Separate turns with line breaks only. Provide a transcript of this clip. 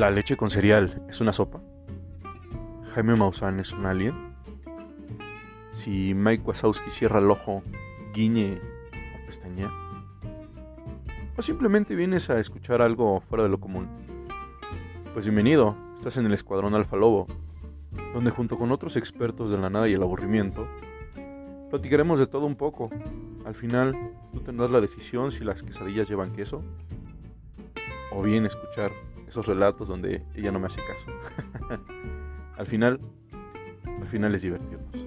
¿La leche con cereal es una sopa? ¿Jaime Maussan es un alien? Si Mike Wazowski cierra el ojo, guiñe o pestañea. ¿O simplemente vienes a escuchar algo fuera de lo común? Pues bienvenido, estás en el Escuadrón Alfa Lobo, donde junto con otros expertos de la nada y el aburrimiento, platicaremos de todo un poco. Al final, tú tendrás la decisión si las quesadillas llevan queso o bien escuchar esos relatos donde ella no me hace caso. al final, al final es divertirnos.